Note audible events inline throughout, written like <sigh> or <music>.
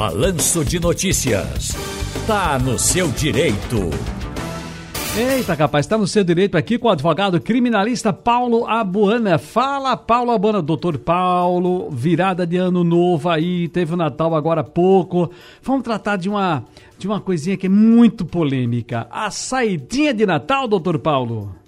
Balanço de Notícias. Tá no seu direito. Eita, capaz, está no seu direito aqui com o advogado criminalista Paulo Abuana. Fala, Paulo Abuana, doutor Paulo, virada de ano novo aí, teve o Natal agora há pouco. Vamos tratar de uma, de uma coisinha que é muito polêmica. A saidinha de Natal, doutor Paulo.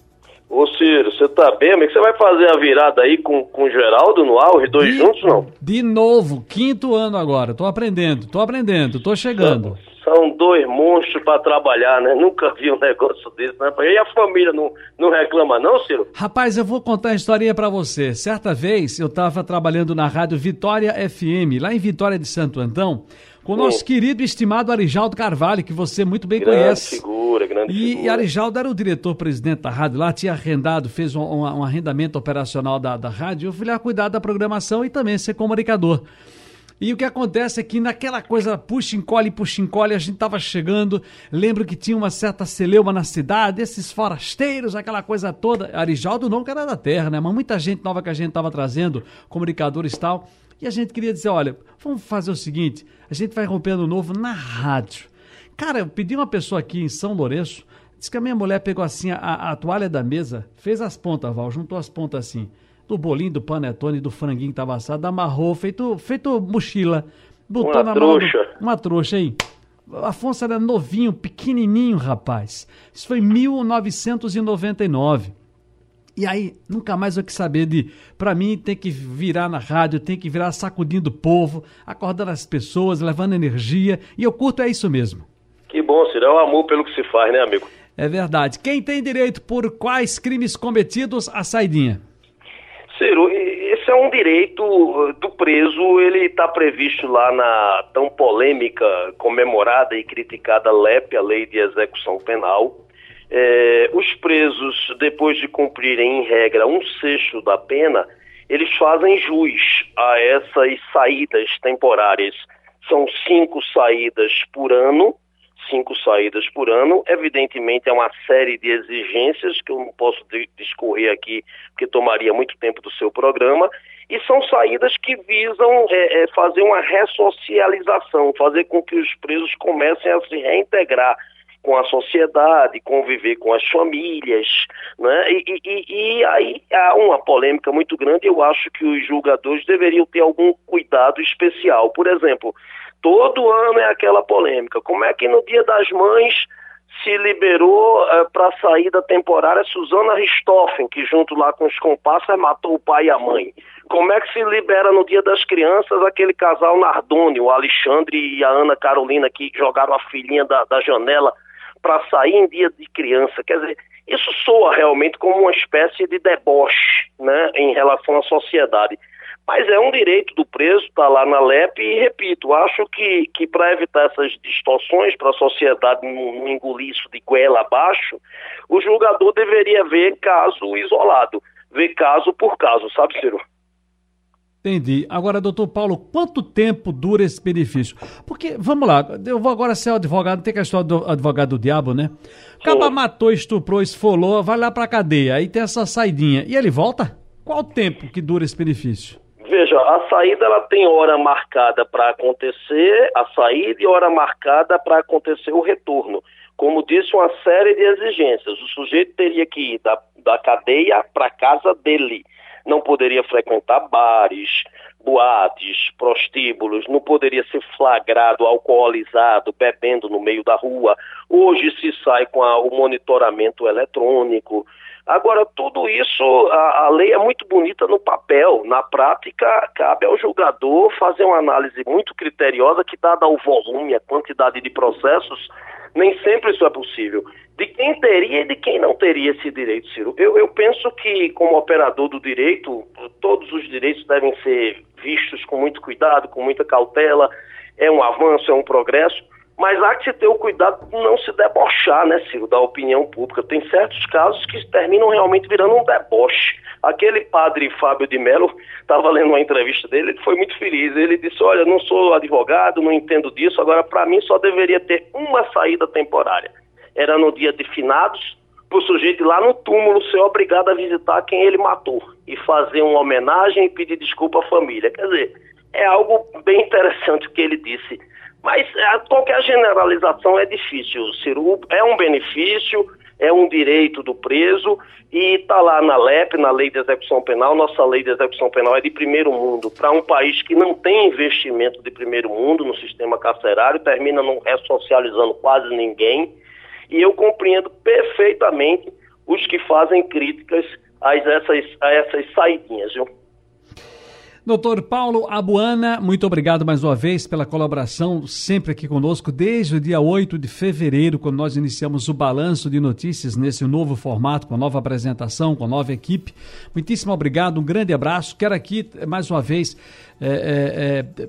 Ô Ciro, você tá bem, amigo? Você vai fazer a virada aí com, com o Geraldo no os dois de, juntos, não? De novo, quinto ano agora. Tô aprendendo, tô aprendendo, tô chegando. São dois monstros para trabalhar, né? Nunca vi um <laughs> negócio desse, né? E a família não, não reclama, não, Ciro? Rapaz, eu vou contar uma historinha para você. Certa vez eu estava trabalhando na rádio Vitória FM, lá em Vitória de Santo Antão, com o nosso querido e estimado Arijaldo Carvalho, que você muito bem grande conhece. Figura, grande e, figura. E Arijaldo era o diretor-presidente da rádio lá, tinha arrendado, fez um, um, um arrendamento operacional da, da rádio. Eu fui lá cuidar da programação e também ser comunicador. E o que acontece é que naquela coisa puxa, encolhe, puxa, encolhe, a gente estava chegando. Lembro que tinha uma certa celeuma na cidade, esses forasteiros, aquela coisa toda. Arijaldo não que era da terra, né? Mas muita gente nova que a gente estava trazendo, comunicadores e tal. E a gente queria dizer: olha, vamos fazer o seguinte: a gente vai rompendo novo na rádio. Cara, eu pedi uma pessoa aqui em São Lourenço, disse que a minha mulher pegou assim a, a toalha da mesa, fez as pontas, Val, juntou as pontas assim do bolinho, do panetone, do franguinho que tava assado, amarrou, feito, feito mochila. Botou uma na trouxa. mão. Uma trouxa aí. Afonso era novinho, pequenininho, rapaz. Isso foi em 1999. E aí, nunca mais eu quis saber de. Pra mim, tem que virar na rádio, tem que virar sacudindo o povo, acordando as pessoas, levando energia. E eu curto é isso mesmo. Bom, Ciro. É o amor pelo que se faz, né, amigo? É verdade. Quem tem direito por quais crimes cometidos, a saidinha? Ciro, esse é um direito do preso, ele está previsto lá na tão polêmica, comemorada e criticada LEP, a Lei de Execução Penal. É, os presos, depois de cumprirem em regra um sexto da pena, eles fazem jus a essas saídas temporárias. São cinco saídas por ano, cinco saídas por ano. Evidentemente, é uma série de exigências que eu não posso discorrer aqui, porque tomaria muito tempo do seu programa. E são saídas que visam é, é, fazer uma ressocialização, fazer com que os presos comecem a se reintegrar com a sociedade, conviver com as famílias, né? E, e, e, aí há uma polêmica muito grande. Eu acho que os julgadores deveriam ter algum cuidado especial. Por exemplo, todo ano é aquela polêmica. Como é que no Dia das Mães se liberou uh, para a saída temporária Suzana Richthofen, que junto lá com os comparsas matou o pai e a mãe? Como é que se libera no Dia das Crianças aquele casal Nardoni, o Alexandre e a Ana Carolina, que jogaram a filhinha da, da janela para sair em dia de criança. Quer dizer, isso soa realmente como uma espécie de deboche né, em relação à sociedade. Mas é um direito do preso estar tá lá na LEP e, repito, acho que, que para evitar essas distorções, para a sociedade não, não engolir isso de goela abaixo, o julgador deveria ver caso isolado, ver caso por caso, sabe, Ciro? Entendi. Agora, doutor Paulo, quanto tempo dura esse benefício? Porque, vamos lá, eu vou agora ser advogado, tem que a história do advogado do diabo, né? Acaba matou, estuprou, esfolou, vai lá pra cadeia, aí tem essa saidinha. E ele volta? Qual o tempo que dura esse benefício? Veja, a saída ela tem hora marcada para acontecer a saída e hora marcada para acontecer o retorno. Como disse, uma série de exigências. O sujeito teria que ir da, da cadeia para casa dele não poderia frequentar bares, boates, prostíbulos, não poderia ser flagrado alcoolizado, bebendo no meio da rua. Hoje se sai com a, o monitoramento eletrônico. Agora, tudo isso, a, a, lei é muito bonita no papel. Na prática, cabe ao julgador fazer uma análise muito criteriosa que, dada o volume, a quantidade de processos, nem sempre isso é possível. De quem teria e de quem não teria esse direito, Ciro? Eu, eu penso que, como operador do direito, todos os direitos devem ser vistos com muito cuidado, com muita cautela. É um avanço, é um progresso. Mas há que se ter o cuidado de não se debochar, né, Ciro, da opinião pública. Tem certos casos que terminam realmente virando um deboche. Aquele padre Fábio de Mello, estava lendo uma entrevista dele, ele foi muito feliz. Ele disse: Olha, não sou advogado, não entendo disso, agora para mim só deveria ter uma saída temporária. Era no dia de finados, para o sujeito ir lá no túmulo ser obrigado a visitar quem ele matou e fazer uma homenagem e pedir desculpa à família. Quer dizer, é algo bem interessante o que ele disse Mas é, qualquer generalização é difícil, Ciro. É um benefício, é um direito do preso e está lá na LEP, na Lei de Execução Penal. Nossa lei de execução penal é de primeiro mundo. Para um país que não tem investimento de primeiro mundo no sistema carcerário, termina não ressocializando quase ninguém. E eu compreendo perfeitamente os que fazem críticas a essas, a essas saidinhas, viu? Doutor Paulo Abuana, muito obrigado mais uma vez pela colaboração sempre aqui conosco, desde o dia 8 de fevereiro, quando nós iniciamos o balanço de notícias nesse novo formato, com a nova apresentação, com a nova equipe. Muitíssimo obrigado, um grande abraço. Quero aqui, mais uma vez, é, é, é,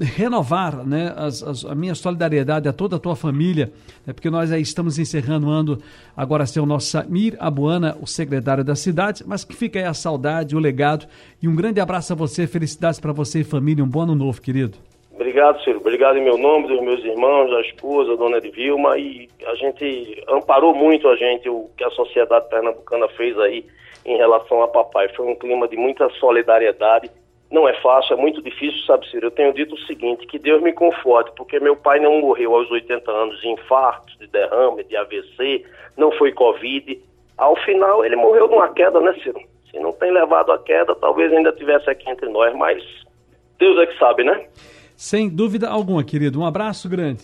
renovar né, as, as, a minha solidariedade a toda a tua família, né, porque nós aí estamos encerrando o ano agora ser o nosso Samir Abuana, o secretário da cidade, mas que fica aí a saudade, o legado e um grande abraço a você, felicidades para você e família, um bom ano novo, querido. Obrigado, Ciro. Obrigado em meu nome, dos meus irmãos, da esposa, dona Edvilma, e a gente amparou muito a gente, o que a sociedade pernambucana fez aí em relação a papai. Foi um clima de muita solidariedade não é fácil, é muito difícil, sabe, Ciro? Eu tenho dito o seguinte, que Deus me conforte, porque meu pai não morreu aos 80 anos de infarto, de derrame, de AVC, não foi Covid. Ao final, ele morreu numa queda, né, Ciro? Se não tem levado a queda, talvez ainda tivesse aqui entre nós, mas Deus é que sabe, né? Sem dúvida alguma, querido. Um abraço grande.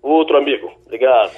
Outro amigo. Obrigado.